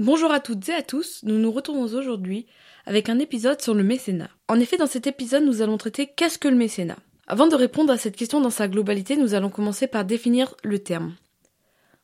Bonjour à toutes et à tous, nous nous retrouvons aujourd'hui avec un épisode sur le mécénat. En effet, dans cet épisode, nous allons traiter qu'est-ce que le mécénat? Avant de répondre à cette question dans sa globalité, nous allons commencer par définir le terme.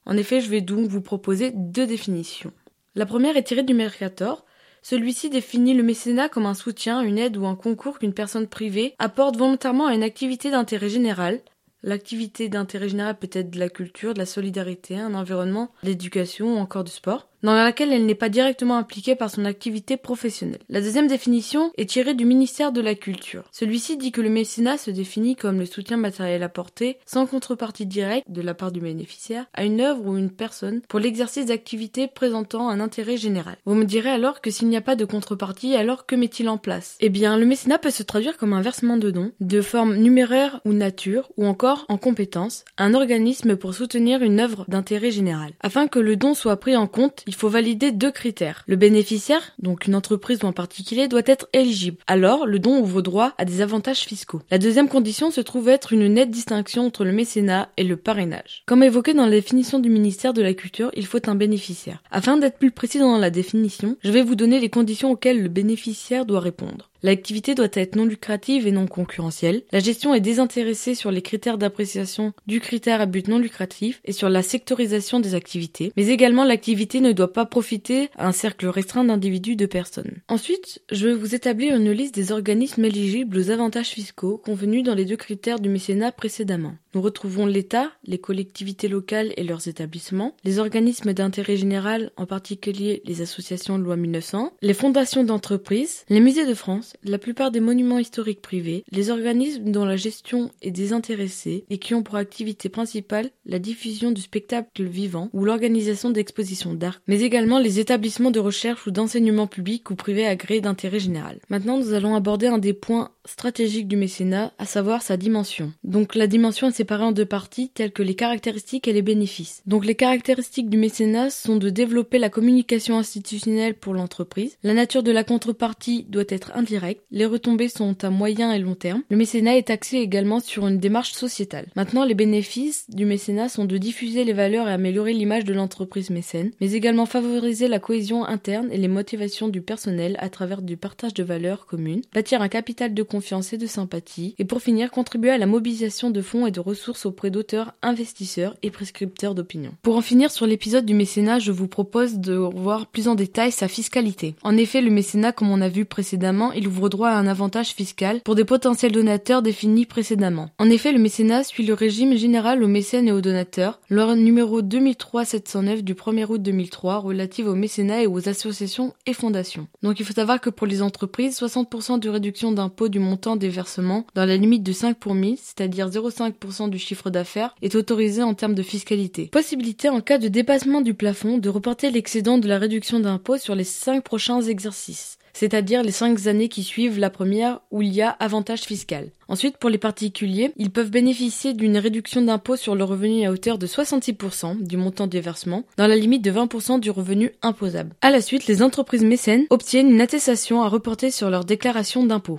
En effet, je vais donc vous proposer deux définitions. La première est tirée du Mercator. Celui-ci définit le mécénat comme un soutien, une aide ou un concours qu'une personne privée apporte volontairement à une activité d'intérêt général, L'activité d'intérêt général peut être de la culture, de la solidarité, un environnement, l'éducation ou encore du sport dans laquelle elle n'est pas directement impliquée par son activité professionnelle. La deuxième définition est tirée du ministère de la Culture. Celui-ci dit que le mécénat se définit comme le soutien matériel apporté, sans contrepartie directe de la part du bénéficiaire, à une œuvre ou une personne pour l'exercice d'activités présentant un intérêt général. Vous me direz alors que s'il n'y a pas de contrepartie, alors que met-il en place? Eh bien, le mécénat peut se traduire comme un versement de dons, de forme numéraire ou nature, ou encore en compétence, un organisme pour soutenir une œuvre d'intérêt général. Afin que le don soit pris en compte, faut valider deux critères. Le bénéficiaire, donc une entreprise ou un particulier, doit être éligible. Alors, le don ouvre droit à des avantages fiscaux. La deuxième condition se trouve être une nette distinction entre le mécénat et le parrainage. Comme évoqué dans la définition du ministère de la Culture, il faut un bénéficiaire. Afin d'être plus précis dans la définition, je vais vous donner les conditions auxquelles le bénéficiaire doit répondre. L'activité doit être non lucrative et non concurrentielle. La gestion est désintéressée sur les critères d'appréciation du critère à but non lucratif et sur la sectorisation des activités. Mais également, l'activité ne doit pas profiter à un cercle restreint d'individus de personnes. Ensuite, je vais vous établir une liste des organismes éligibles aux avantages fiscaux convenus dans les deux critères du mécénat précédemment. Nous retrouvons l'État, les collectivités locales et leurs établissements, les organismes d'intérêt général, en particulier les associations de loi 1900, les fondations d'entreprises, les musées de France, la plupart des monuments historiques privés, les organismes dont la gestion est désintéressée et qui ont pour activité principale la diffusion du spectacle vivant ou l'organisation d'expositions d'art, mais également les établissements de recherche ou d'enseignement public ou privé agréés d'intérêt général. Maintenant, nous allons aborder un des points stratégiques du mécénat, à savoir sa dimension. Donc la dimension en deux parties, telles que les caractéristiques et les bénéfices. Donc les caractéristiques du mécénat sont de développer la communication institutionnelle pour l'entreprise. La nature de la contrepartie doit être indirecte les retombées sont à moyen et long terme. Le mécénat est axé également sur une démarche sociétale. Maintenant, les bénéfices du mécénat sont de diffuser les valeurs et améliorer l'image de l'entreprise mécène, mais également favoriser la cohésion interne et les motivations du personnel à travers du partage de valeurs communes, bâtir un capital de confiance et de sympathie, et pour finir, contribuer à la mobilisation de fonds et de ressources auprès d'auteurs, investisseurs et prescripteurs d'opinion. Pour en finir sur l'épisode du mécénat, je vous propose de voir plus en détail sa fiscalité. En effet, le mécénat, comme on a vu précédemment, il ouvre droit à un avantage fiscal pour des potentiels donateurs définis précédemment. En effet, le mécénat suit le régime général aux mécènes et aux donateurs, loi numéro 2003-709 du 1er août 2003 relative aux mécénats et aux associations et fondations. Donc il faut savoir que pour les entreprises, 60% de réduction d'impôt du montant des versements dans la limite de 5 pour 1000, c'est-à-dire 0,5% du chiffre d'affaires, est autorisée en termes de fiscalité. Possibilité en cas de dépassement du plafond de reporter l'excédent de la réduction d'impôt sur les 5 prochains exercices c'est-à-dire les cinq années qui suivent la première où il y a avantage fiscal. Ensuite, pour les particuliers, ils peuvent bénéficier d'une réduction d'impôt sur le revenu à hauteur de 66% du montant des versements, dans la limite de 20% du revenu imposable. À la suite, les entreprises mécènes obtiennent une attestation à reporter sur leur déclaration d'impôt.